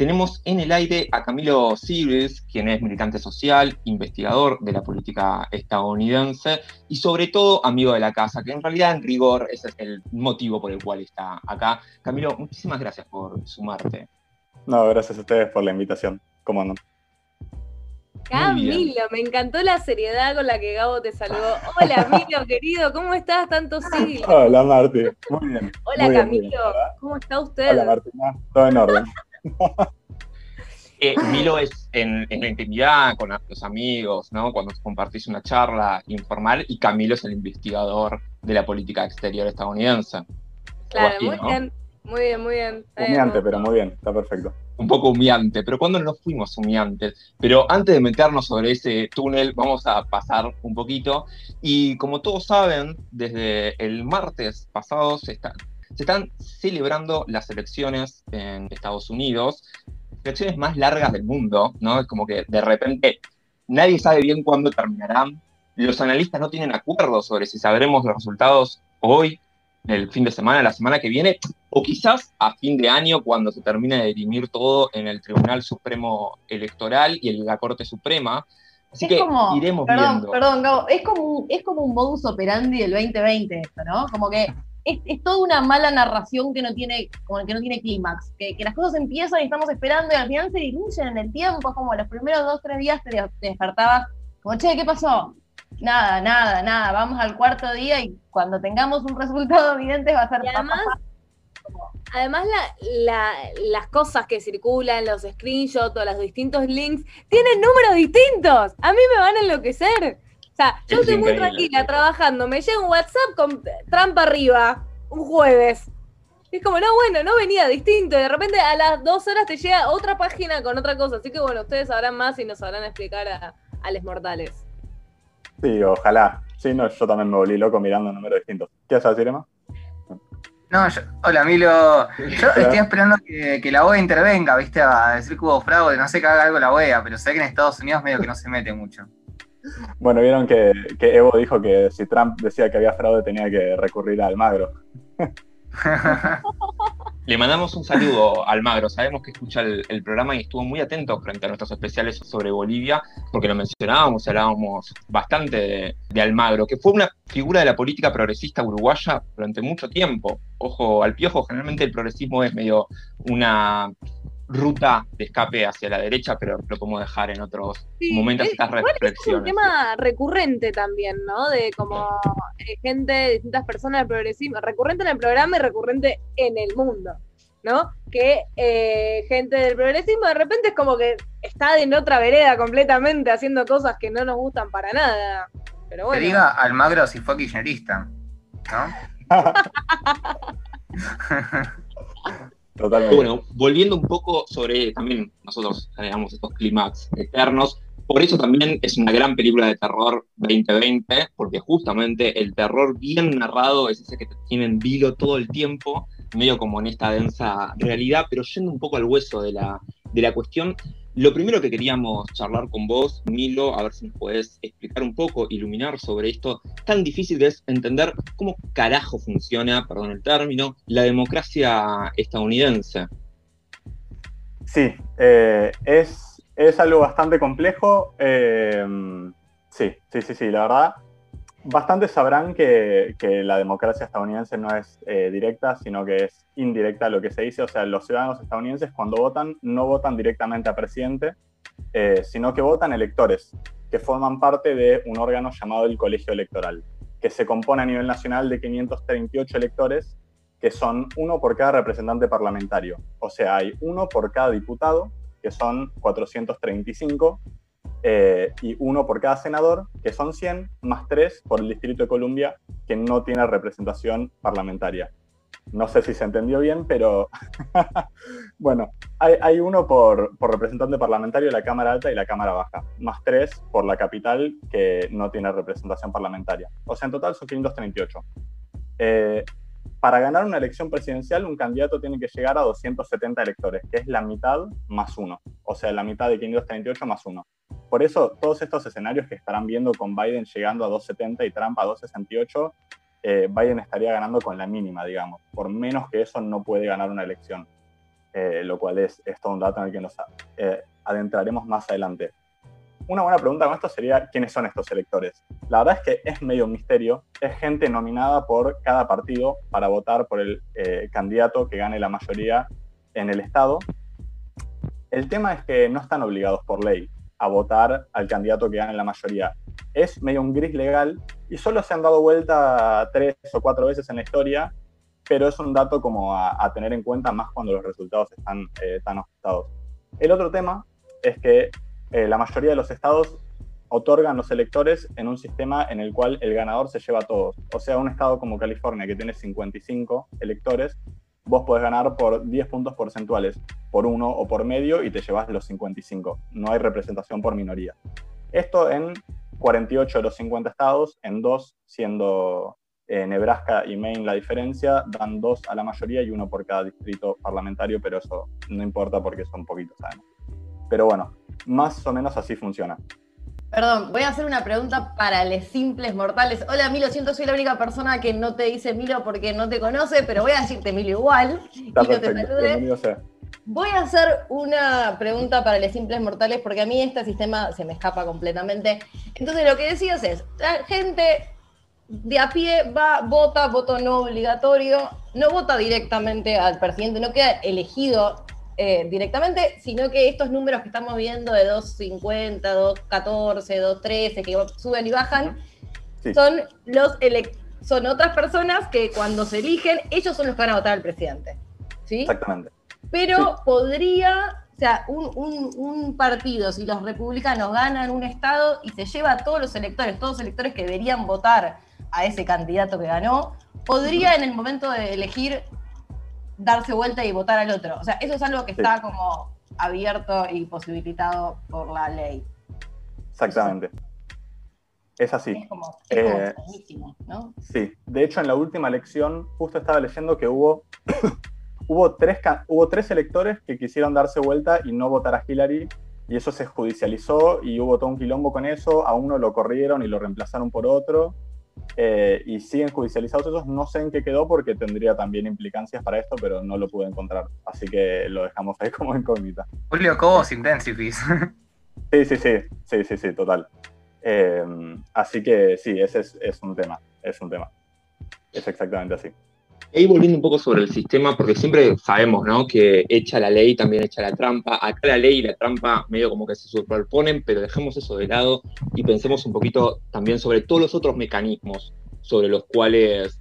tenemos en el aire a Camilo Sibes, quien es militante social, investigador de la política estadounidense y sobre todo amigo de la casa, que en realidad en rigor ese es el motivo por el cual está acá. Camilo, muchísimas gracias por sumarte. No, gracias a ustedes por la invitación. ¿Cómo no? Camilo, me encantó la seriedad con la que Gabo te saludó. Hola, Camilo, querido, ¿cómo estás? Tanto sí. Hola, Marti. Muy bien. Hola, Camilo. ¿Cómo está usted? Hola, Martina. Todo en orden. Eh, Milo es en, la intimidad con los amigos, ¿no? Cuando compartís una charla informal, y Camilo es el investigador de la política exterior estadounidense. Claro, muy bien, muy bien, muy bien. Humeante, pero muy bien, está perfecto. Un poco humeante, pero cuando no fuimos humeantes. Pero antes de meternos sobre ese túnel, vamos a pasar un poquito. Y como todos saben, desde el martes pasado se, se están celebrando las elecciones en Estados Unidos elecciones más largas del mundo, ¿no? Es como que de repente nadie sabe bien cuándo terminarán. Los analistas no tienen acuerdo sobre si sabremos los resultados hoy, el fin de semana, la semana que viene, o quizás a fin de año cuando se termine de dirimir todo en el Tribunal Supremo Electoral y en la Corte Suprema. Así que iremos viendo. Perdón, Gabo, es como, es como un modus operandi del 2020 esto, ¿no? Como que es, toda una mala narración que no tiene, como que no tiene clímax, que, las cosas empiezan y estamos esperando y al final se diluyen en el tiempo, es como los primeros dos, tres días te, despertabas como, che, ¿qué pasó? Nada, nada, nada, vamos al cuarto día y cuando tengamos un resultado evidente va a ser... además, además las cosas que circulan, los screenshots o los distintos links, tienen números distintos. A mí me van a enloquecer sea, yo estoy muy tranquila trabajando, me llega un WhatsApp con trampa arriba, un jueves. es como, no, bueno, no venía distinto. Y de repente a las dos horas te llega otra página con otra cosa. Así que bueno, ustedes sabrán más y nos sabrán explicar a, los mortales. Sí, ojalá. Sí, no, yo también me volví loco mirando números distintos. ¿Qué vas a decir, Emma? No, hola Milo. Yo estoy esperando que, la OEA intervenga, ¿viste? A decir que hubo fraude, no sé que haga algo la OEA, pero sé que en Estados Unidos medio que no se mete mucho. Bueno, vieron que, Evo dijo que si Trump decía que había fraude tenía que recurrir a Almagro. Le mandamos un saludo a Almagro. Sabemos que escucha el, programa y estuvo muy atento frente a nuestros especiales sobre Bolivia, porque lo mencionábamos, hablábamos bastante de, de, Almagro, que fue una figura de la política progresista uruguaya durante mucho tiempo. Ojo al piojo, generalmente el progresismo es medio una ruta de escape hacia la derecha, pero lo podemos dejar en otros momentos estas reflexiones. Es un tema recurrente también, ¿no? De como eh, gente, distintas personas del progresismo, recurrente en el programa y recurrente en el mundo, ¿no? Que eh, gente del progresismo de repente es como que está en otra vereda completamente haciendo cosas que no nos gustan para nada. Pero bueno. Que diga Almagro si fue kirchnerista, ¿no? Bueno, volviendo un poco sobre, también nosotros generamos estos clímax eternos, por eso también es una gran película de terror 2020, porque justamente el terror bien narrado es ese que te tiene en vilo todo el tiempo, medio como en esta densa realidad, pero yendo un poco al hueso de la, de la cuestión, lo primero que queríamos charlar con vos, Milo, a ver si nos podés explicar un poco, iluminar sobre esto tan difícil que es entender cómo carajo funciona, perdón el término, la democracia estadounidense. Sí, eh, es, es, algo bastante complejo. Eh, sí, sí, sí, sí, la verdad. Bastantes sabrán que, la democracia estadounidense no es eh, directa, sino que es indirecta lo que se dice. O sea, los ciudadanos estadounidenses cuando votan no votan directamente a presidente, eh, sino que votan electores, que forman parte de un órgano llamado el Colegio Electoral, que se compone a nivel nacional de 538 electores, que son uno por cada representante parlamentario. O sea, hay uno por cada diputado, que son 435, eh, y uno por cada senador, que son 100, más tres por el Distrito de Columbia, que no tiene representación parlamentaria. No sé si se entendió bien, pero bueno, hay, uno por, representante parlamentario la Cámara Alta y la Cámara Baja, más tres por la capital que no tiene representación parlamentaria. O sea, en total son 538. Eh, para ganar una elección presidencial, un candidato tiene que llegar a 270 electores, que es la mitad más uno. O sea, la mitad de 538 más uno. Por eso, todos estos escenarios que estarán viendo con Biden llegando a 270 y Trump a 268, eh, Biden estaría ganando con la mínima, digamos. Por menos que eso no puede ganar una elección. eh, lo cual es, es, todo un dato en el que nos eh, adentraremos más adelante. Una buena pregunta con esto sería, ¿quiénes son estos electores? La verdad es que es medio un misterio, es gente nominada por cada partido para votar por el eh, candidato que gane la mayoría en el Estado. El tema es que no están obligados por ley a votar al candidato que gane la mayoría. Es medio un gris legal y solo se han dado vuelta tres o cuatro veces en la historia pero es un dato como a, tener en cuenta más cuando los resultados están eh, tan ajustados. El otro tema es que eh, la mayoría de los estados otorgan los electores en un sistema en el cual el ganador se lleva a todos. O sea, un estado como California que tiene 55 electores, vos podés ganar por 10 puntos porcentuales, por uno o por medio, y te llevas los 55. No hay representación por minoría. Esto en 48 de los 50 estados, en dos siendo eh, Nebraska y Maine la diferencia, dan dos a la mayoría y uno por cada distrito parlamentario, pero eso no importa porque son poquitos además. Pero bueno, más o menos así funciona. Perdón, voy a hacer una pregunta para los simples mortales. Hola Milo, siento soy la única persona que no te dice Milo porque no te conoce, pero voy a decirte Milo igual. Está te Voy a hacer una pregunta para los simples mortales porque a mí este sistema se me escapa completamente. Entonces lo que decías es, la gente de a pie va, vota, voto no obligatorio, no vota directamente al presidente, no queda elegido eh, directamente, sino que estos números que estamos viendo de 2.50, 2.14, 2.13, que suben y bajan, son, los son otras personas que cuando se eligen, ellos son los que van a votar al presidente. ¿sí? Exactamente. Pero podría, o sea, un, un, un, partido, si los republicanos ganan un estado y se lleva a todos los electores, todos los electores que deberían votar a ese candidato que ganó, podría en el momento de elegir darse vuelta y votar al otro. O sea, eso es algo que está como abierto y posibilitado por la ley. Exactamente. Es así. Es como, eh, ¿no? Sí. De hecho, en la última elección, justo estaba leyendo que hubo, hubo, tres, hubo tres electores que quisieron darse vuelta y no votar a Hillary. Y eso se judicializó y hubo todo un quilombo con eso. A uno lo corrieron y lo reemplazaron por otro. Eh, y siguen judicializados esos. No sé en qué quedó porque tendría también implicancias para esto, pero no lo pude encontrar. Así que lo dejamos ahí como incógnita. Julio Cobos Intensifis. Sí, sí, sí, sí, sí, sí, total. Eh, así que sí, ese es, es un tema, es un tema. Es exactamente así. Y volviendo un poco sobre el sistema, porque siempre sabemos, ¿no? Que echa la ley, también echa la trampa. Acá la ley y la trampa medio como que se superponen, pero dejemos eso de lado y pensemos un poquito también sobre todos los otros mecanismos sobre los cuales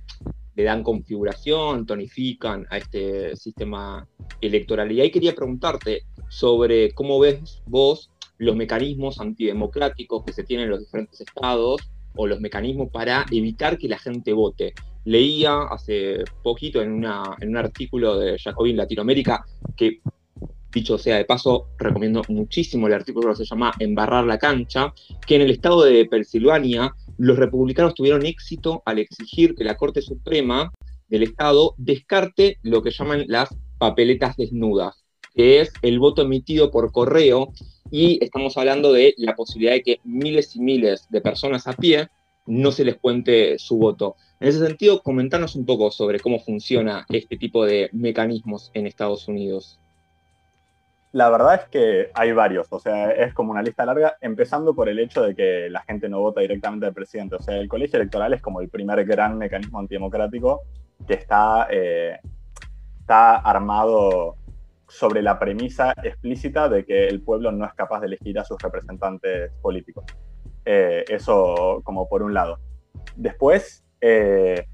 le dan configuración, tonifican a este sistema electoral. Y ahí quería preguntarte sobre cómo ves vos los mecanismos antidemocráticos que se tienen en los diferentes estados o los mecanismos para evitar que la gente vote. Leía hace poquito en, un artículo de Jacobin Latinoamérica, que dicho sea de paso, recomiendo muchísimo el artículo que se llama Embarrar la cancha, que en el estado de Pensilvania los republicanos tuvieron éxito al exigir que la Corte Suprema del Estado descarte lo que llaman las papeletas desnudas, que es el voto emitido por correo, y estamos hablando de la posibilidad de que miles y miles de personas a pie no se les cuente su voto. En ese sentido, comentarnos un poco sobre cómo funciona este tipo de mecanismos en Estados Unidos. La verdad es que hay varios, o sea, es como una lista larga, empezando por el hecho de que la gente no vota directamente al presidente. O sea, el colegio electoral es como el primer gran mecanismo antidemocrático que está, eh, está armado sobre la premisa explícita de que el pueblo no es capaz de elegir a sus representantes políticos. Eh, eso como por un lado. Después, eh,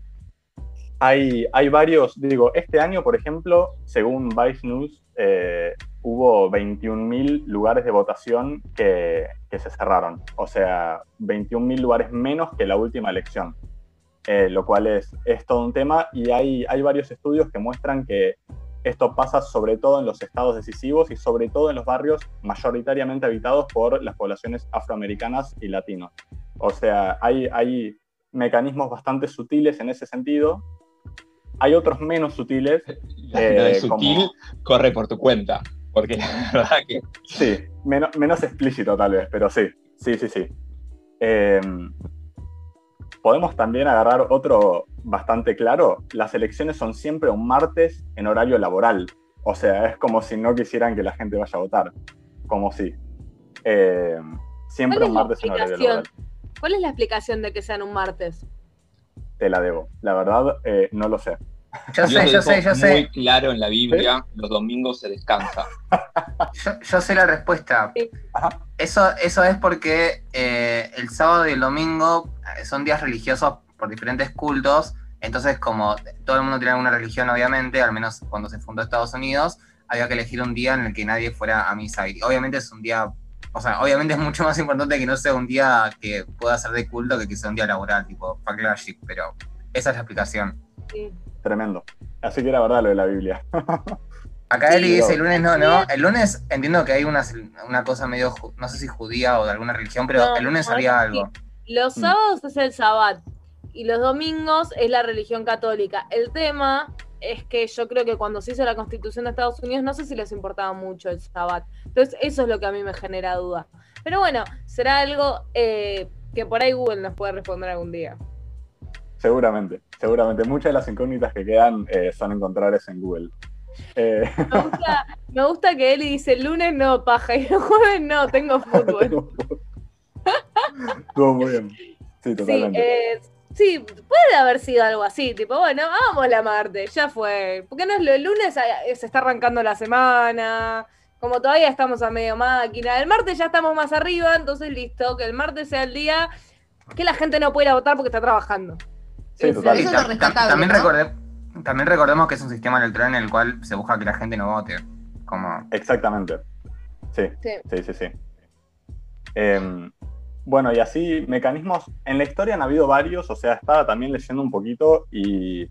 hay, hay, varios, digo, este año, por ejemplo, según Vice News, eh, hubo 21.000 lugares de votación que, que, se cerraron. O sea, 21.000 lugares menos que la última elección. lo cual es, es todo un tema y hay, hay varios estudios que muestran que esto pasa sobre todo en los estados decisivos y sobre todo en los barrios mayoritariamente habitados por las poblaciones afroamericanas y latinos. O sea, hay, hay mecanismos bastante sutiles en ese sentido. Hay otros menos sutiles. La eh, sutil corre por tu cuenta, porque la verdad que... Sí, menos, menos explícito tal vez, pero sí, sí, sí, sí. Eh, podemos también agarrar otro bastante claro. Las elecciones son siempre un martes en horario laboral. O sea, es como si no quisieran que la gente vaya a votar. Como si. Eh, siempre ¿Cuál un martes en horario laboral. ¿Cuál es la explicación de que sean un martes? Te la debo. La verdad, eh, no lo sé. Yo Dios sé, yo sé, yo muy sé. claro en la Biblia, los domingos se descansa. Yo, yo sé la respuesta. Sí. Eso, eso es porque eh, el sábado y el domingo eh, son días religiosos por diferentes cultos. Entonces, como todo el mundo tiene alguna religión, obviamente, al menos cuando se fundó Estados Unidos, había que elegir un día en el que nadie fuera a misa. Y obviamente es un día, o sea, obviamente es mucho más importante que no sea un día que pueda ser de culto que que sea un día laboral, tipo fuck pero esa es la explicación. Sí. Tremendo. Así que era verdad lo de la Biblia. Acá Sí, Eli dice el lunes no, ¿no? El lunes entiendo que hay una, una cosa medio, no sé si judía o de alguna religión, pero No, el lunes había algo. Los Mm. sábados es el sabbat y los domingos es la religión católica. El tema es que yo creo que cuando se hizo la constitución de Estados Unidos no sé si les importaba mucho el sabbat. Entonces eso es lo que a mí me genera duda. Pero bueno, será algo eh, que por ahí Google nos puede responder algún día. Seguramente, seguramente. Muchas de las incógnitas que quedan eh, son encontrables en Google. Eh, Me gusta, me gusta que Eli dice lunes no, paja, y el jueves no, tengo fútbol. Estuvo muy bien. Sí, Sí, totalmente. eh, sí, puede haber sido algo así, tipo, bueno, vamos la Marte, ya fue. Porque no es lo el lunes, eh, se está arrancando la semana, como todavía estamos a medio máquina. El martes ya estamos más arriba, entonces listo, que el martes sea el día que la gente no puede ir a votar porque está trabajando. Sí, eso- es lo rescatable, también, ¿no? recorde- también recordemos que es un sistema electoral en el cual se busca que la gente no vote. Como, Exactamente. Sí, Sí. sí, sí, sí. Em, bueno, y así, mecanismos. En la historia han habido varios, o sea, estaba también leyendo un poquito y,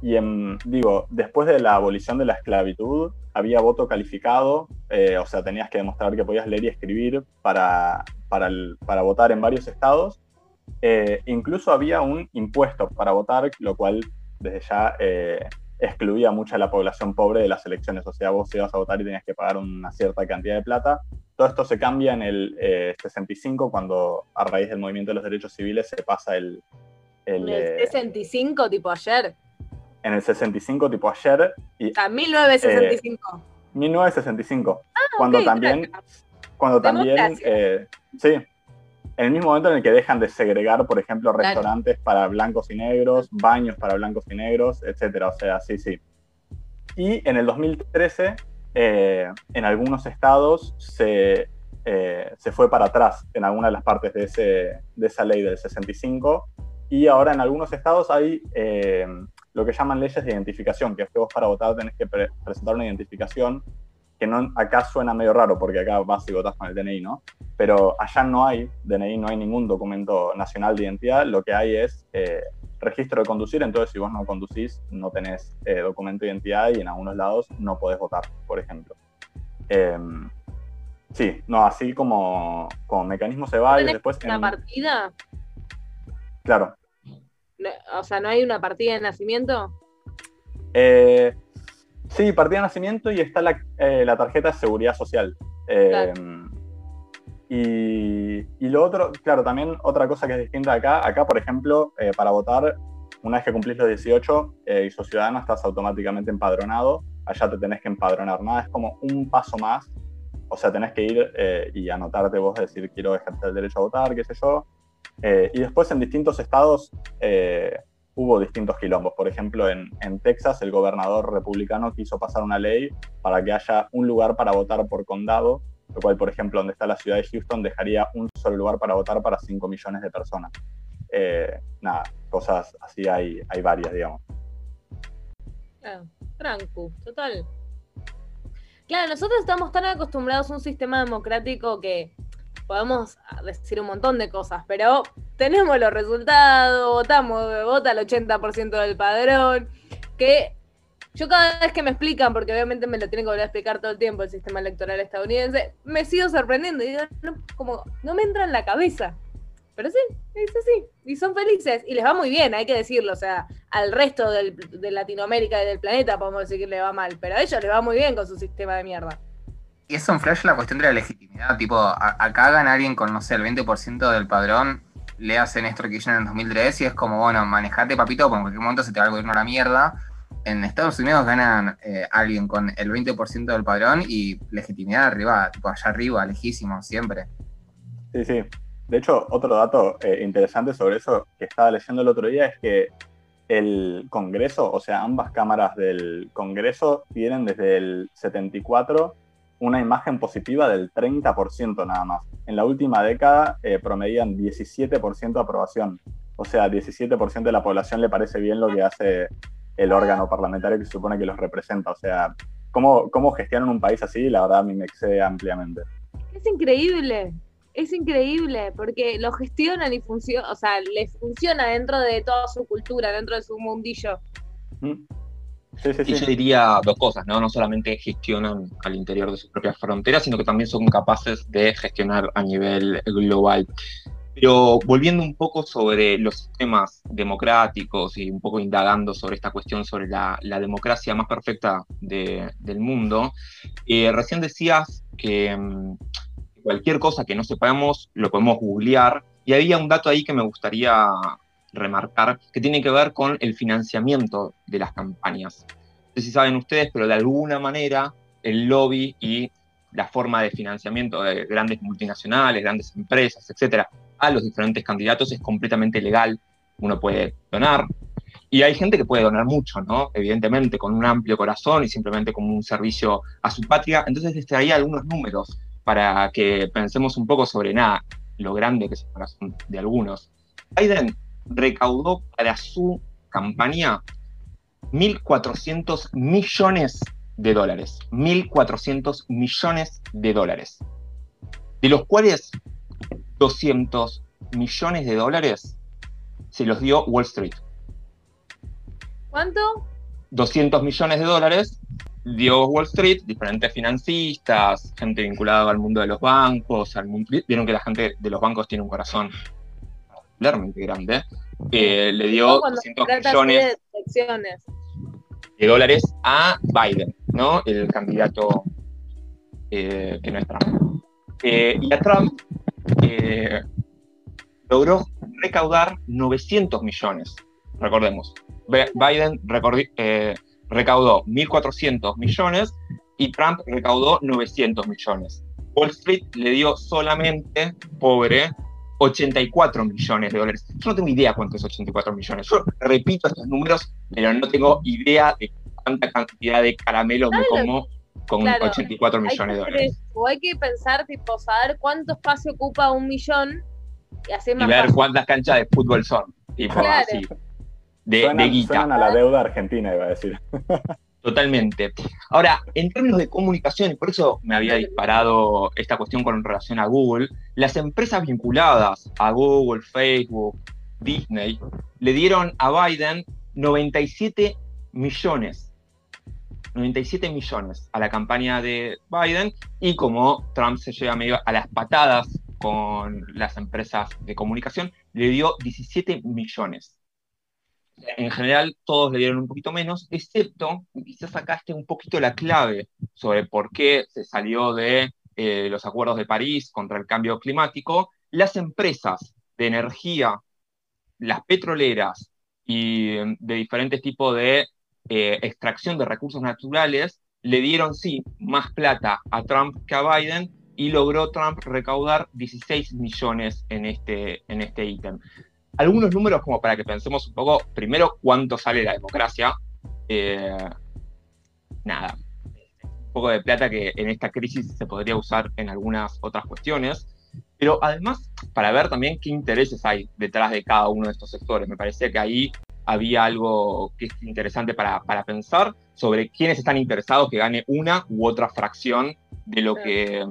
y en- digo, después de la abolición de la esclavitud, había voto calificado, eh, o sea, tenías que demostrar que podías leer y escribir para, para, el- para votar en varios estados. Eh, incluso había un impuesto para votar, lo cual desde ya eh, excluía mucha de la población pobre de las elecciones. O sea, vos ibas a votar y tenías que pagar una cierta cantidad de plata. Todo esto se cambia en el eh, 65, cuando a raíz del movimiento de los derechos civiles se pasa el... el, En el eh, 65, tipo ayer. en el 65, tipo ayer, y sea, 1965. 1965, cuando ok, también cuando también, eh, sí, en el mismo momento en el que dejan de segregar, por ejemplo, Claro. restaurantes para blancos y negros, baños para blancos y negros, etcétera. O sea, sí, sí. Y en el 2013, eh, en algunos estados se, eh, se fue para atrás en alguna de las partes de, ese, de esa ley del 65. Y ahora en algunos estados hay eh, lo que llaman leyes de identificación, que es que vos para votar tenés que pre- presentar una identificación que no, acá suena medio raro porque acá vas y votas con el DNI, ¿no? Pero allá no hay DNI, no hay ningún documento nacional de identidad, lo que hay es eh, registro de conducir, entonces si vos no conducís, no tenés eh, documento de identidad y en algunos lados no podés votar, por ejemplo. Em, sí, no, así como, como mecanismos de varios, ¿Tenés después... una en- partida? claro. No, O sea, ¿no hay una partida de nacimiento? Eh, sí, partida de nacimiento y está la, eh, la tarjeta de seguridad social. Eh, Claro. y, y lo otro, claro, también otra cosa que es distinta acá, acá por ejemplo, eh, para votar, una vez que cumplís los 18 eh, y sos ciudadano, estás automáticamente empadronado, allá te tenés que empadronar, nada, es como un paso más, o sea, tenés que ir y anotarte vos, decir quiero ejercer el derecho a votar, qué sé yo. Y después en distintos estados hubo distintos quilombos. Por ejemplo, en, en Texas el gobernador republicano quiso pasar una ley para que haya un lugar para votar por condado, lo cual, por ejemplo, donde está la ciudad de Houston, dejaría un solo lugar para votar para 5 millones de personas. Eh, nada, cosas así hay, hay varias, digamos. Claro, trancu, total. Claro, nosotros estamos tan acostumbrados a un sistema democrático que podemos decir un montón de cosas, pero tenemos los resultados, votamos, vota el 80% del padrón, que yo cada vez que me explican, porque obviamente me lo tienen que volver a explicar todo el tiempo el sistema electoral estadounidense, me sigo sorprendiendo y digo, no, como, no me entra en la cabeza. Pero sí, es así. Y son felices. Y les va muy bien, hay que decirlo. O sea, al resto del- de Latinoamérica y del planeta podemos decir que le va mal. Pero a ellos les va muy bien con su sistema de mierda. Y es un flash la cuestión de la legitimidad. Tipo, a- acá gana alguien con, no sé, el 20% del padrón, le hace Néstor Kirchner en 2003 y es como, bueno, manejate papito, porque en cualquier momento se te va el gobierno a la mierda. en Estados Unidos ganan eh, alguien con el 20% del padrón y legitimidad arriba, tipo allá arriba, lejísimo, siempre. Sí, sí. De hecho, otro dato eh, interesante sobre eso que estaba leyendo el otro día es que el Congreso, o sea, ambas cámaras del Congreso tienen desde el 74 una imagen positiva del 30% nada más. En la última década eh, promedían 17% de aprobación. O sea, 17% de la población le parece bien lo que hace el órgano parlamentario que se supone que los representa. O sea, ¿cómo, cómo gestionan un país así? La verdad a mí me excede ampliamente. Es increíble, es increíble, porque lo gestionan y funciona, o sea, les funciona dentro de toda su cultura, dentro de su mundillo. Sí, sí, sí. Y yo diría dos cosas, ¿no? No solamente gestionan al interior de sus propias fronteras, sino que también son capaces de gestionar a nivel global. Pero volviendo un poco sobre los sistemas democráticos y un poco indagando sobre esta cuestión sobre la, democracia más perfecta del mundo, eh, recién decías que mm, cualquier cosa que no sepamos lo podemos googlear y había un dato ahí que me gustaría remarcar que tiene que ver con el financiamiento de las campañas. No sé si saben ustedes, pero de alguna manera el lobby y la forma de financiamiento de grandes multinacionales, grandes empresas, etcétera, a los diferentes candidatos es completamente legal. Uno puede donar. Y hay gente que puede donar mucho, ¿no? Evidentemente, con un amplio corazón y simplemente como un servicio a su patria. Entonces les traía algunos números para que pensemos un poco sobre nada, lo grande que es el corazón de algunos. Biden recaudó para su campaña 1.400 millones de dólares. 1.400 millones de dólares. De los cuales 200 millones de dólares se los dio Wall Street. ¿Cuánto? 200 millones de dólares dio Wall Street, diferentes financistas, gente vinculada al mundo de los bancos, al vieron que la gente de los bancos tiene un corazón particularmente grande, eh, le dio 200 millones de, dólares a Biden, ¿no? El candidato eh, que no es Trump. Eh, y a Trump logró recaudar 900 millones, recordemos. Biden recaudó 1.400 millones y Trump recaudó 900 millones. Wall Street le dio solamente, pobre, 84 millones de dólares. Yo no tengo idea cuánto es 84 millones. Yo repito estos números, pero no tengo idea de cuánta cantidad de caramelo me como con 84 millones de dólares. O hay que pensar, tipo, saber cuánto espacio ocupa un millón y hacer más. Y ver cuántas canchas de fútbol son. Tipo, así. De, suenan, guita. a la deuda argentina, iba a decir. Totalmente. Ahora, en términos de comunicación, y por eso me había disparado esta cuestión con relación a Google, las empresas vinculadas a Google, Facebook, Disney, le dieron a Biden 97 millones. 97 millones a la campaña de Biden y como Trump se lleva medio a las patadas con las empresas de comunicación, le dio 17 millones en general todos le dieron un poquito menos, excepto, quizás esté un poquito la clave sobre por qué se salió de eh, los acuerdos de París contra el cambio climático, las empresas de energía, las petroleras y mm, de diferentes tipos de eh, extracción de recursos naturales le dieron, sí, más plata a Trump que a Biden y logró Trump recaudar 16 millones en este, en este ítem algunos números como para que pensemos un poco, primero, cuánto sale la democracia. Eh, nada, un poco de plata que en esta crisis se podría usar en algunas otras cuestiones, pero además para ver también qué intereses hay detrás de cada uno de estos sectores. Me parece que ahí había algo que es interesante para, para pensar sobre quiénes están interesados que gane una u otra fracción de lo que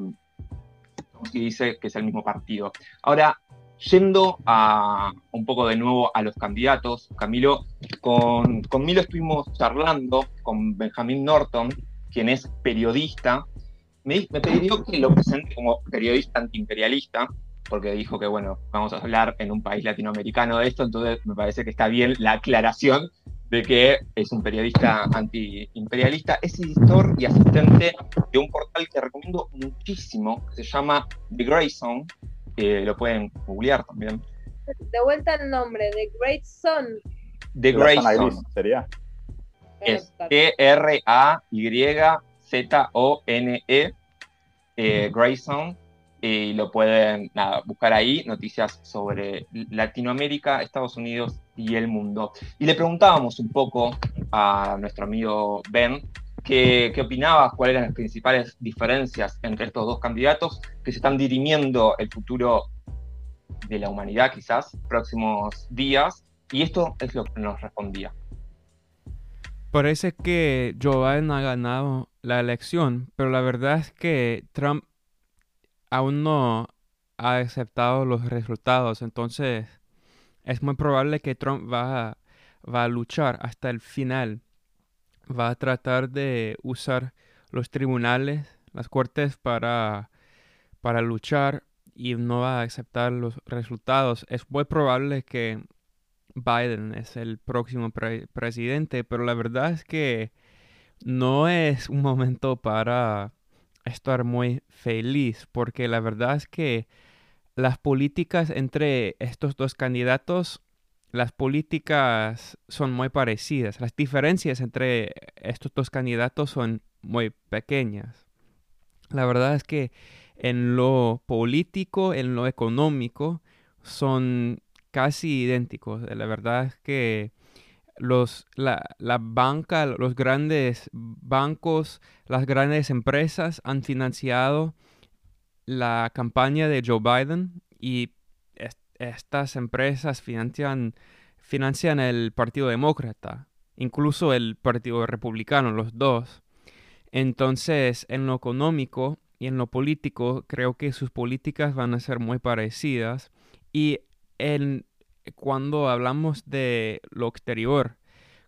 se dice que es el mismo partido. Ahora, Yendo a un poco de nuevo a los candidatos, Camilo, con, con Milo estuvimos charlando con Benjamin Norton, quien es periodista. Me, me pidió que lo presente como periodista antiimperialista, porque dijo que, bueno, vamos a hablar en un país latinoamericano de esto, entonces me parece que está bien la aclaración de que es un periodista antiimperialista, es editor y asistente de un portal que recomiendo muchísimo, que se llama The Grayson, lo pueden googlear también. De vuelta el nombre, The Great Son. The Great Son. ¿Sería? Es T-R-A-Y-Z-O-N-E, eh, Grayson, y lo pueden buscar ahí, noticias sobre Latinoamérica, Estados Unidos y el mundo. Y le preguntábamos un poco a nuestro amigo Ben qué, qué opinaba, cuáles eran las principales diferencias entre estos dos candidatos que se están dirimiendo el futuro de la humanidad quizás próximos días. Y esto es lo que nos respondía. Parece que Joe Biden ha ganado la elección, pero la verdad es que Trump aún no ha aceptado los resultados, entonces es muy probable que Trump va va a luchar hasta el final. Va a tratar de usar los tribunales, las cortes para, para luchar y no va a aceptar los resultados. Es muy probable que Biden es el próximo presidente, pero la verdad es que no es un momento para estar muy feliz porque la verdad es que las políticas entre estos dos candidatos, las políticas son muy parecidas. Las diferencias entre estos dos candidatos son muy pequeñas. La verdad es que en lo político, en lo económico, son casi idénticos. La verdad es que los, la, banca, los grandes bancos, las grandes empresas han financiado la campaña de Joe Biden y estas empresas financian, financian el Partido Demócrata, incluso el Partido Republicano, los dos. Entonces, en lo económico y en lo político, creo que sus políticas van a ser muy parecidas. Y cuando hablamos de lo exterior,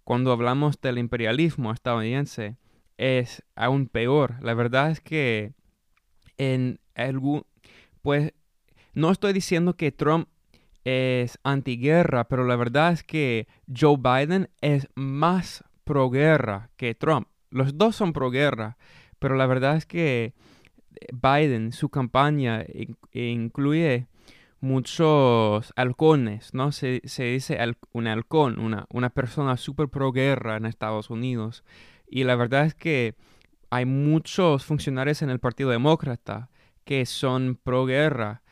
cuando hablamos del imperialismo estadounidense, es aún peor. La verdad es que en algún, pues, no estoy diciendo que Trump es antiguerra, pero la verdad es que Joe Biden es más pro-guerra que Trump. Los dos son pro-guerra, pero la verdad es que Biden, su campaña incluye muchos halcones, ¿no? Se, dice un halcón, una, una persona súper pro-guerra en Estados Unidos. Y la verdad es que hay muchos funcionarios en el Partido Demócrata que son pro-guerra,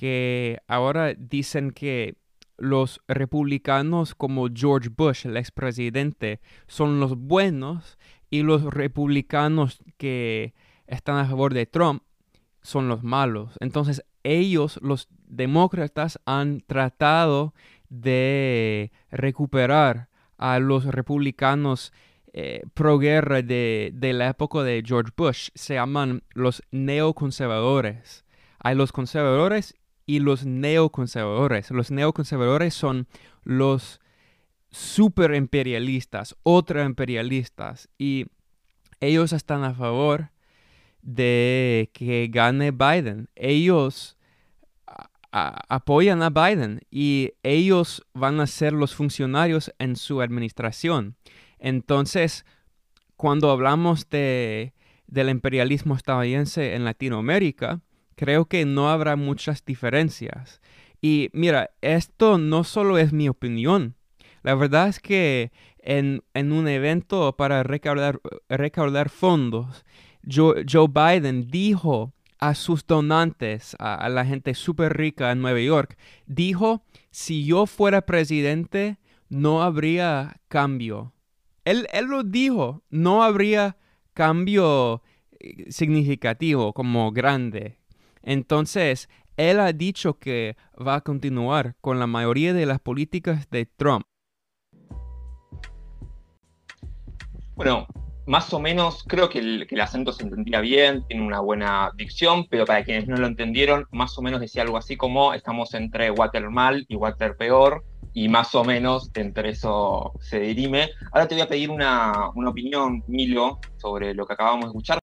que ahora dicen que los republicanos como George Bush, el expresidente, son los buenos y los republicanos que están a favor de Trump son los malos. Entonces ellos, los demócratas, han tratado de recuperar a los republicanos eh, pro guerra de, la época de George Bush. Se llaman los neoconservadores. Hay los conservadores y los neoconservadores. Los neoconservadores son los super imperialistas, ultra imperialistas, y ellos están a favor de que gane Biden. Ellos apoyan a Biden y ellos van a ser los funcionarios en su administración. Entonces, cuando hablamos de, del imperialismo estadounidense en Latinoamérica, creo que no habrá muchas diferencias. Y mira, esto no solo es mi opinión. La verdad es que en, en un evento para recaudar, recaudar fondos, Joe, Biden dijo a sus donantes, a, la gente súper rica en Nueva York, dijo, si yo fuera presidente, no habría cambio. Él, él lo dijo, no habría cambio eh, significativo como grande. Entonces, él ha dicho que va a continuar con la mayoría de las políticas de Trump. Bueno, más o menos creo que el, acento se entendía bien, tiene una buena dicción, pero para quienes no lo entendieron, más o menos decía algo así como estamos entre water mal y water peor, y más o menos entre eso se dirime. Ahora te voy a pedir una, una opinión, Milo, sobre lo que acabamos de escuchar.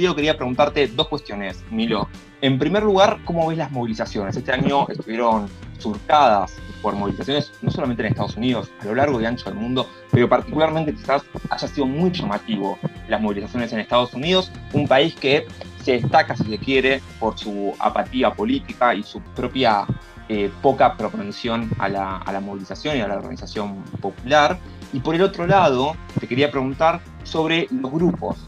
Quería preguntarte dos cuestiones, Milo. En primer lugar, ¿cómo ves las movilizaciones? Este año estuvieron surcadas por movilizaciones, no solamente en Estados Unidos, a lo largo y ancho del mundo, pero particularmente quizás haya sido muy llamativo las movilizaciones en Estados Unidos, un país que se destaca, si se quiere, por su apatía política y su propia eh, poca propensión a la, movilización y a la organización popular. Y por el otro lado, te quería preguntar sobre los grupos.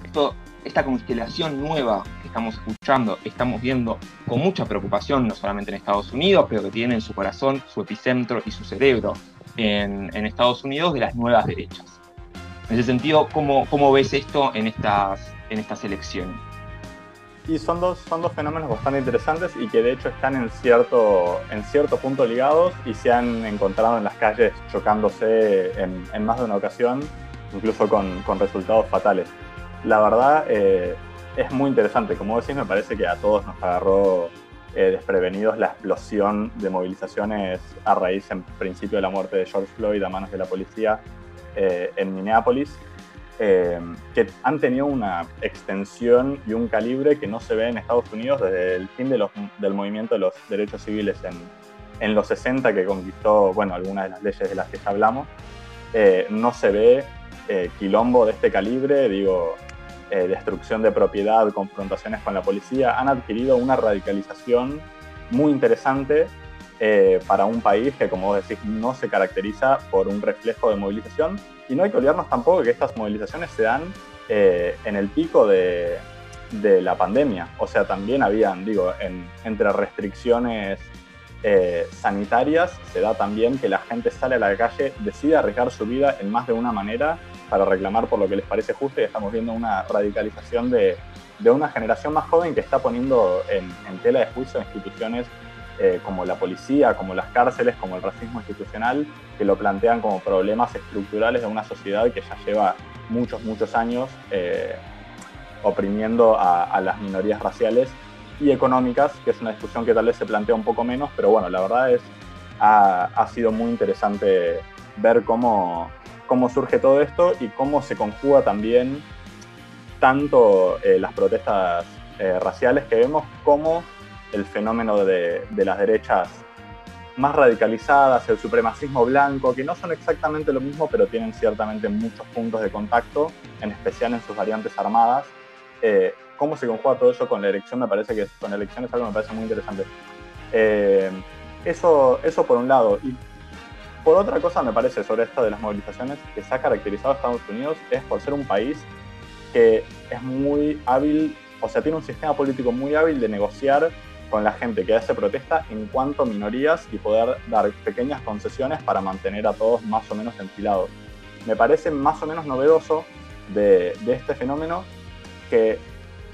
Esta constelación nueva que estamos escuchando, estamos viendo con mucha preocupación, no solamente en Estados Unidos, pero que tiene en su corazón, su epicentro y su cerebro en, Estados Unidos de las nuevas derechas. En ese sentido, ¿cómo, cómo ves esto en estas, en estas elecciones? Y son dos, son dos fenómenos bastante interesantes y que de hecho están en cierto, en cierto punto ligados y se han encontrado en las calles chocándose en, en más de una ocasión, incluso con, con resultados fatales. La verdad eh, es muy interesante, como decís, me parece que a todos nos agarró eh, desprevenidos la explosión de movilizaciones a raíz en principio de la muerte de George Floyd a manos de la policía eh, en Minneapolis eh, que han tenido una extensión y un calibre que no se ve en Estados Unidos desde el fin del movimiento de los derechos civiles en, en, los 60, que conquistó, bueno, algunas de las leyes de las que ya hablamos. No se ve quilombo de este calibre, digo, eh, destrucción de propiedad, confrontaciones con la policía, han adquirido una radicalización muy interesante eh, para un país que, como vos decís, no se caracteriza por un reflejo de movilización. Y no hay que olvidarnos tampoco que estas movilizaciones se dan eh, en el pico de, la pandemia. O sea, también habían, digo, en, entre restricciones sanitarias, se da también que la gente sale a la calle, decide arriesgar su vida en más de una manera para reclamar por lo que les parece justo y estamos viendo una radicalización de, de una generación más joven que está poniendo en, tela de juicio instituciones eh, como la policía, como las cárceles, como el racismo institucional, que lo plantean como problemas estructurales de una sociedad que ya lleva muchos, muchos años eh, oprimiendo a, las minorías raciales y económicas, que es una discusión que tal vez se plantea un poco menos, pero bueno, la verdad es, ha sido muy interesante ver cómo, cómo surge todo esto y cómo se conjuga también tanto eh, las protestas eh, raciales que vemos como el fenómeno de, las derechas más radicalizadas, el supremacismo blanco, que no son exactamente lo mismo, pero tienen ciertamente muchos puntos de contacto, en especial en sus variantes armadas. Eh, ¿Cómo se conjuga todo eso con la elección? Me parece que con la elección es algo que me parece muy interesante. Eso, eso por un lado. Y por otra cosa me parece sobre esto de las movilizaciones que se ha caracterizado a Estados Unidos es por ser un país que es muy hábil, o sea, tiene un sistema político muy hábil de negociar con la gente que hace protesta en cuanto minorías y poder dar pequeñas concesiones para mantener a todos más o menos enfilados. Me parece más o menos novedoso de este fenómeno que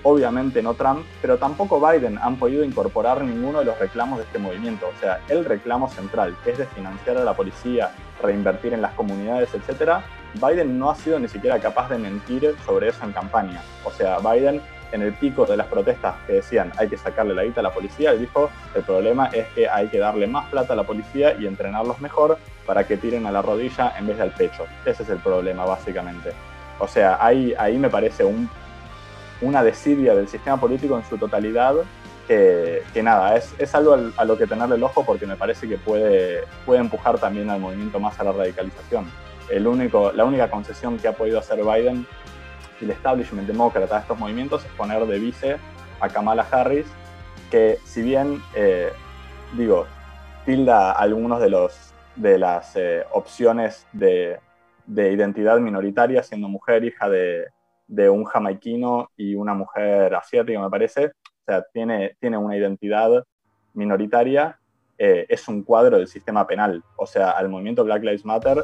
obviamente no Trump, pero tampoco Biden han podido incorporar ninguno de los reclamos de este movimiento. O sea, el reclamo central, que es de financiar a la policía, reinvertir en las comunidades, etc., Biden no ha sido ni siquiera capaz de mentir sobre eso en campaña. O sea, Biden en el pico de las protestas que decían hay que sacarle la guita a la policía, dijo el problema es que hay que darle más plata a la policía y entrenarlos mejor para que tiren a la rodilla en vez de al pecho. Ese es el problema, básicamente. O sea, ahí, ahí me parece un, una desidia del sistema político en su totalidad que, nada, es, es algo a lo que tenerle el ojo porque me parece que puede, puede empujar también al movimiento más a la radicalización. El único, la única concesión que ha podido hacer Biden el establishment demócrata de estos movimientos es poner de vice a Kamala Harris, que si bien, eh, digo, tilda algunos de, los, de las eh, opciones de, de, identidad minoritaria, siendo mujer, hija de, de, un jamaiquino y una mujer asiática, me parece, o sea, tiene, tiene una identidad minoritaria, eh, es un cuadro del sistema penal. O sea, al movimiento Black Lives Matter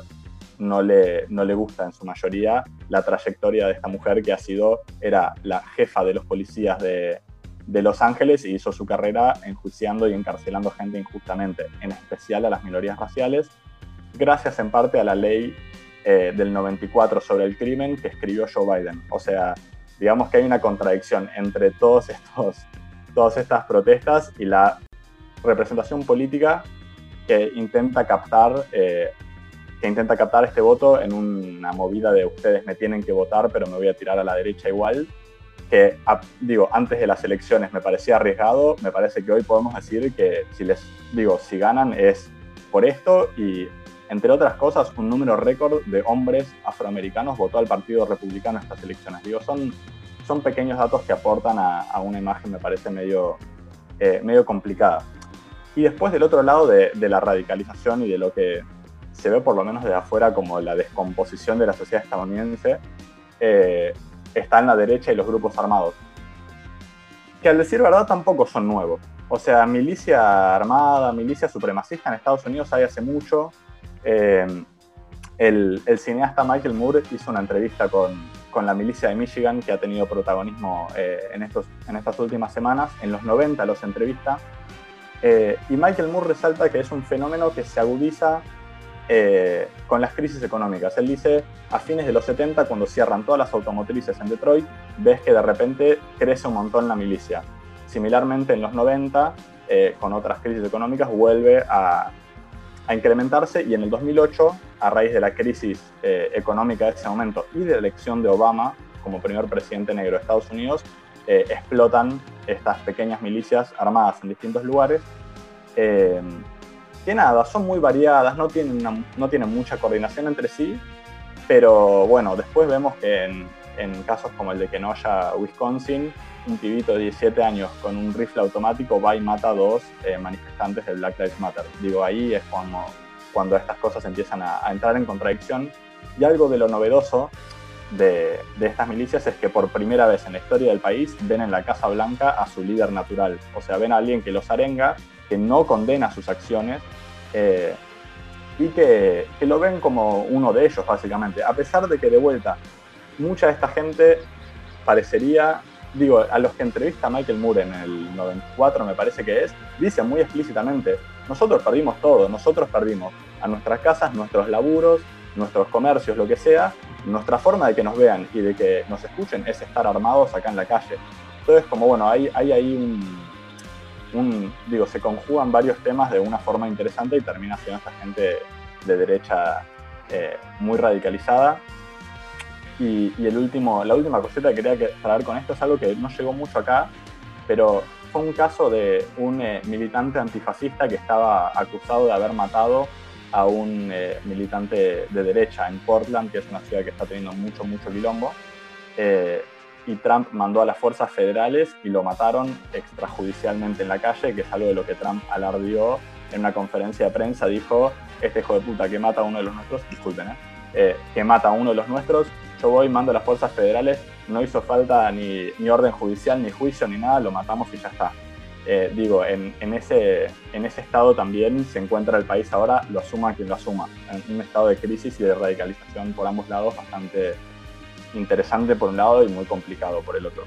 no le, no le gusta en su mayoría la trayectoria de esta mujer que ha sido, era la jefa de los policías de, de Los Ángeles y hizo su carrera enjuiciando y encarcelando gente injustamente, en especial a las minorías raciales, gracias en parte a la ley eh, del 94 sobre el crimen que escribió Joe Biden. O sea, digamos que hay una contradicción entre todos estos, todas estas protestas y la representación política que intenta captar eh, que intenta captar este voto en una movida de ustedes me tienen que votar, pero me voy a tirar a la derecha igual, que digo, antes de las elecciones me parecía arriesgado, me parece que hoy podemos decir que si les digo, si ganan es por esto y entre otras cosas, un número récord de hombres afroamericanos votó al Partido Republicano en estas elecciones. Digo, son, son pequeños datos que aportan a, a una imagen, me parece, medio, eh, medio complicada. Y después del otro lado de, de la radicalización y de lo que se ve por lo menos de afuera como la descomposición de la sociedad estadounidense, eh, está en la derecha y los grupos armados. Que al decir verdad tampoco son nuevos. O sea, milicia armada, milicia supremacista en Estados Unidos hay hace mucho. Eh, el, cineasta Michael Moore hizo una entrevista con, con, la milicia de Michigan que ha tenido protagonismo eh, en, estos, en estas últimas semanas. En los 90 los entrevista. Eh, y Michael Moore resalta que es un fenómeno que se agudiza con las crisis económicas. Él dice, a fines de los 70, cuando cierran todas las automotrices en Detroit, ves que de repente crece un montón la milicia. Similarmente en los 90, con otras crisis económicas, vuelve a, a incrementarse y en el 2008, a raíz de la crisis eh, económica de ese momento y de la elección de Obama como primer presidente negro de Estados Unidos, eh, explotan estas pequeñas milicias armadas en distintos lugares. Eh, que nada, son muy variadas, no tienen, no tienen mucha coordinación entre sí, pero bueno, después vemos que en, en casos como el de Kenosha, Wisconsin, un pibito de 17 años con un rifle automático va y mata a dos eh, manifestantes del Black Lives Matter. Digo, ahí es cuando, cuando estas cosas empiezan a, entrar en contradicción. Y algo de lo novedoso de, estas milicias es que por primera vez en la historia del país ven en la Casa Blanca a su líder natural. O sea, ven a alguien que los arenga, que no condena sus acciones eh, y que lo ven como uno de ellos, básicamente. A pesar de que de vuelta, mucha de esta gente parecería digo, a los que entrevista Michael Moore en el 94, me parece que es, dice muy explícitamente, nosotros perdimos todo, nosotros perdimos a nuestras casas, nuestros laburos, nuestros comercios, lo que sea, nuestra forma de que nos vean y de que nos escuchen es estar armados acá en la calle. Entonces, como bueno, hay, hay ahí un, digo, se conjugan varios temas de una forma interesante y termina siendo esta gente de derecha eh, muy radicalizada y, el último, la última cosita que quería hablar con esto es algo que no llegó mucho acá, pero fue un caso de un eh, militante antifascista que estaba acusado de haber matado a un eh, militante de derecha en Portland, que es una ciudad que está teniendo mucho, mucho quilombo. Eh, y Trump mandó a las fuerzas federales y lo mataron extrajudicialmente en la calle, que es algo de lo que Trump alardió en una conferencia de prensa. Dijo, este hijo de puta que mata a uno de los nuestros, disculpen, que mata a uno de los nuestros, voy, mando a las fuerzas federales, no hizo falta ni, orden judicial, ni juicio, ni nada, lo matamos y ya está. Eh, digo, en, ese, en ese estado también se encuentra el país ahora, lo asuma quien lo asuma, en un estado de crisis y de radicalización por ambos lados bastante interesante por un lado y muy complicado por el otro.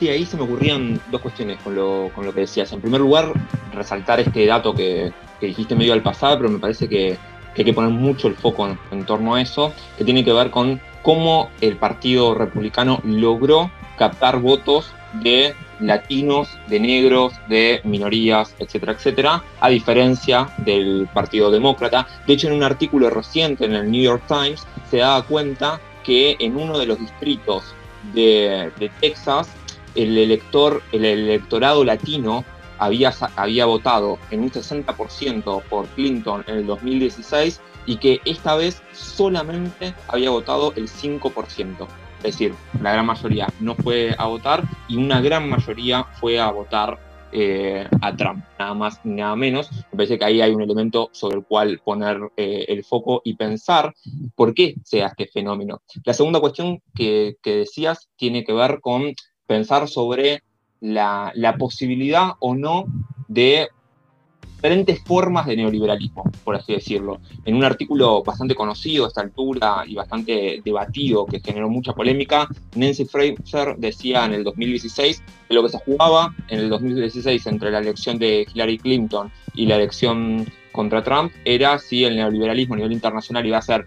Sí, ahí se me ocurrían dos cuestiones con lo, que decías. En primer lugar, resaltar este dato que dijiste medio al pasado, pero me parece que que hay que poner mucho el foco en, torno a eso, que tiene que ver con cómo el Partido Republicano logró captar votos de latinos, de negros, de minorías, etcétera, etcétera, a diferencia del Partido Demócrata. De hecho, en un artículo reciente en el New York Times se da cuenta que en uno de los distritos de, de Texas, el elector, el electorado latino había, había votado en un 60% por Clinton en el 2016 y que esta vez solamente había votado el 5%. Es decir, la gran mayoría no fue a votar y una gran mayoría fue a votar eh, a Trump, nada más ni nada menos. Me parece que ahí hay un elemento sobre el cual poner eh, el foco y pensar por qué sea este fenómeno. La segunda cuestión que decías tiene que ver con pensar sobre la, posibilidad o no de diferentes formas de neoliberalismo, por así decirlo. En un artículo bastante conocido a esta altura y bastante debatido, que generó mucha polémica, Nancy Fraser decía en el 2016 que lo que se jugaba en el 2016 entre la elección de Hillary Clinton y la elección contra Trump era si el neoliberalismo a nivel internacional iba a ser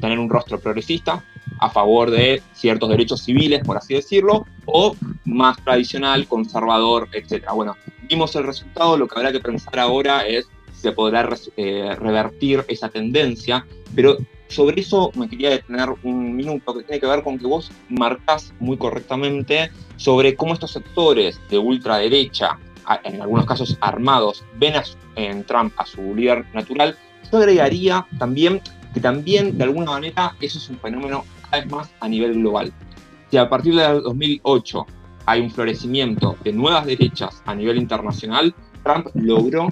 tener un rostro progresista a favor de ciertos derechos civiles, por así decirlo, o más tradicional, conservador, etc. Bueno, vimos el resultado, lo que habrá que pensar ahora es si se podrá eh, revertir esa tendencia, pero sobre eso me quería detener un minuto, que tiene que ver con que vos marcás muy correctamente sobre cómo estos sectores de ultraderecha, en algunos casos armados, ven en Trump a su líder natural. Yo agregaría también que también de alguna manera eso es un fenómeno vez más a nivel global. Si a partir del 2008 hay un florecimiento de nuevas derechas a nivel internacional, Trump logró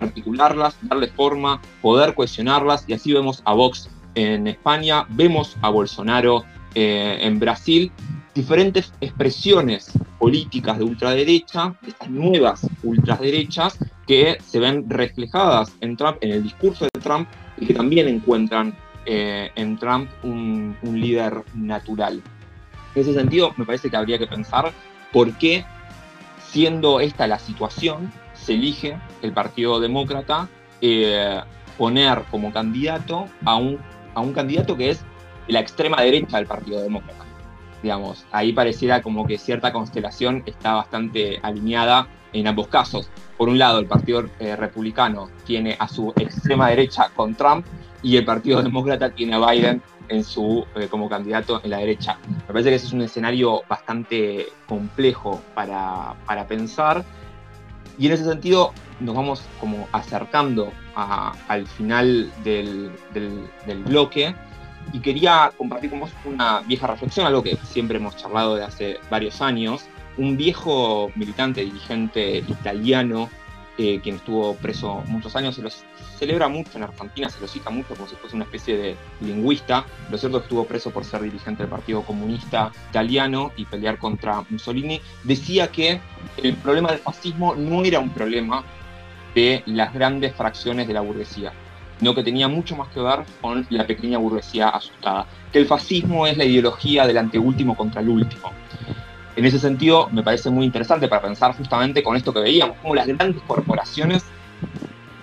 articularlas, darle forma, poder cohesionarlas, y así vemos a Vox en España, vemos a Bolsonaro eh, en Brasil, diferentes expresiones políticas de ultraderecha, estas nuevas ultraderechas, que se ven reflejadas en Trump, en el discurso de Trump, y que también encuentran eh, en Trump un, líder natural. En ese sentido, me parece que habría que pensar por qué, siendo esta la situación, se elige el Partido Demócrata eh, poner como candidato a un, a un candidato que es la extrema derecha del Partido Demócrata. Digamos, ahí pareciera como que cierta constelación está bastante alineada en ambos casos. Por un lado, el Partido eh, Republicano tiene a su extrema derecha con Trump y el Partido Demócrata tiene a Biden en su, eh, como candidato en la derecha. Me parece que ese es un escenario bastante complejo para, para pensar y en ese sentido nos vamos como acercando al final del, del, bloque y quería compartir con vos una vieja reflexión, algo que siempre hemos charlado de hace varios años. Un viejo militante, dirigente italiano, eh, quien estuvo preso muchos años, se los celebra mucho en Argentina, se lo cita mucho como si fuese una especie de lingüista. Lo cierto es que estuvo preso por ser dirigente del Partido Comunista Italiano y pelear contra Mussolini. Decía que el problema del fascismo no era un problema de las grandes fracciones de la burguesía, sino que tenía mucho más que ver con la pequeña burguesía asustada. Que el fascismo es la ideología del anteúltimo contra el último. En ese sentido, me parece muy interesante para pensar justamente con esto que veíamos, cómo las grandes corporaciones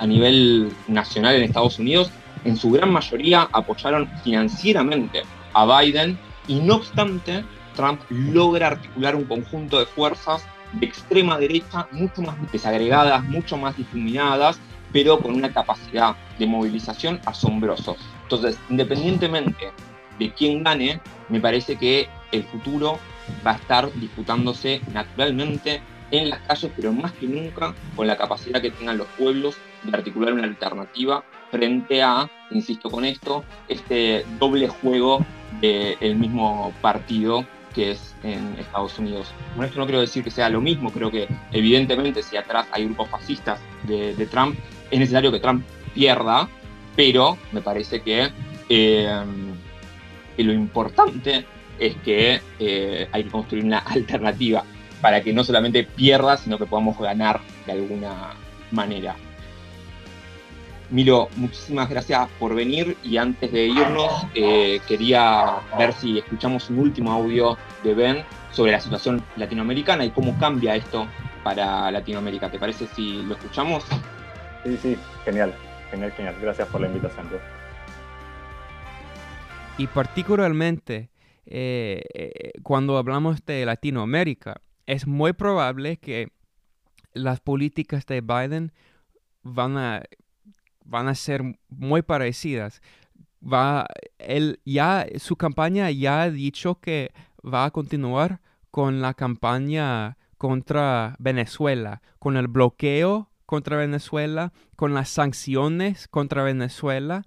a nivel nacional en Estados Unidos, en su gran mayoría apoyaron financieramente a Biden y no obstante, Trump logra articular un conjunto de fuerzas de extrema derecha mucho más desagregadas, mucho más difuminadas, pero con una capacidad de movilización asombrosos. Entonces, independientemente de quién gane, me parece que el futuro va a estar disputándose naturalmente en las calles, pero más que nunca con la capacidad que tengan los pueblos de articular una alternativa frente a, insisto con esto, este doble juego del mismo partido que es en Estados Unidos. Con esto no quiero decir que sea lo mismo, creo que evidentemente si atrás hay grupos fascistas de, Trump, es necesario que Trump pierda, pero me parece que, eh, lo importante es que eh, hay que construir una alternativa para que no solamente pierda, sino que podamos ganar de alguna manera. Milo, muchísimas gracias por venir y antes de irnos eh, quería ver si escuchamos un último audio de Ben sobre la situación latinoamericana y cómo cambia esto para Latinoamérica. ¿Te parece si lo escuchamos? Sí, sí, genial, genial, genial. Gracias por la invitación. Y particularmente eh, eh, cuando hablamos de Latinoamérica, es muy probable que las políticas de Biden van a van a ser muy parecidas. Va, él ya, su campaña ya ha dicho que va a continuar con la campaña contra Venezuela, con el bloqueo contra Venezuela, con las sanciones contra Venezuela.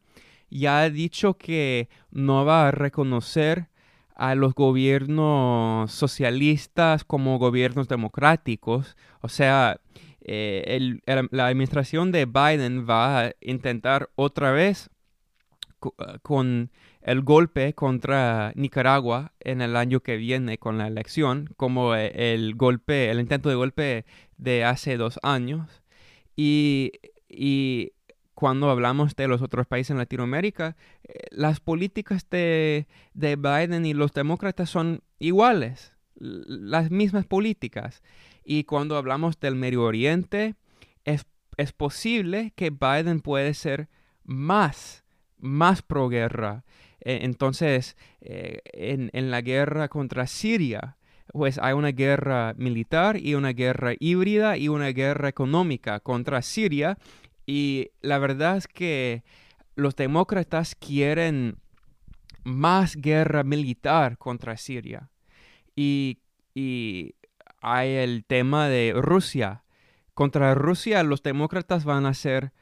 Ya ha dicho que no va a reconocer a los gobiernos socialistas como gobiernos democráticos. O sea, eh, la administración de Biden va a intentar otra vez ah, con el golpe contra Nicaragua en el año que viene con la elección, como eh, el golpe, el intento de golpe de hace dos años. Y, cuando hablamos de los otros países en Latinoamérica, eh, las políticas de, de Biden y los demócratas son iguales, las mismas políticas. Y cuando hablamos del Medio Oriente, es, posible que Biden puede ser más, más pro guerra. E, entonces, eh, en, en, la guerra contra Siria, pues hay una guerra militar y una guerra híbrida y una guerra económica contra Siria. Y la verdad es que los demócratas quieren más guerra militar contra Siria. Y, y hay el tema de Rusia. Contra Rusia los demócratas van a ser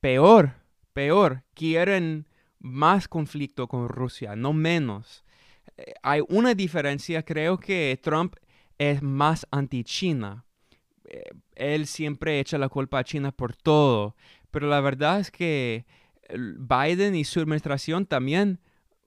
peor, peor. Quieren más conflicto con Rusia, no menos. Eh, hay una diferencia, creo que Trump es más anti-China. Eh, él siempre echa la culpa a China por todo, pero la verdad es que Biden y su administración también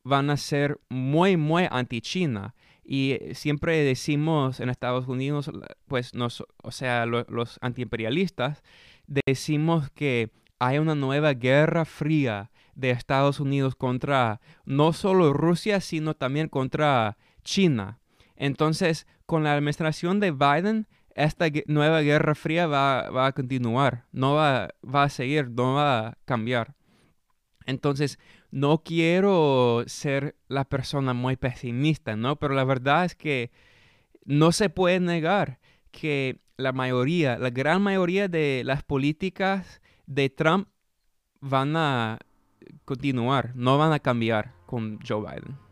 van a ser muy, muy anti-China. Y siempre decimos en Estados Unidos, pues, nos, o sea, los antiimperialistas, decimos que hay una nueva guerra fría de Estados Unidos contra no solo Rusia, sino también contra China. Entonces, con la administración de Biden, esta nueva guerra fría va, a continuar, no va, va a seguir, no va a cambiar. Entonces, no quiero ser la persona muy pesimista, ¿no? Pero la verdad es que no se puede negar que la mayoría, la gran mayoría de las políticas de Trump van a continuar, no van a cambiar con Joe Biden.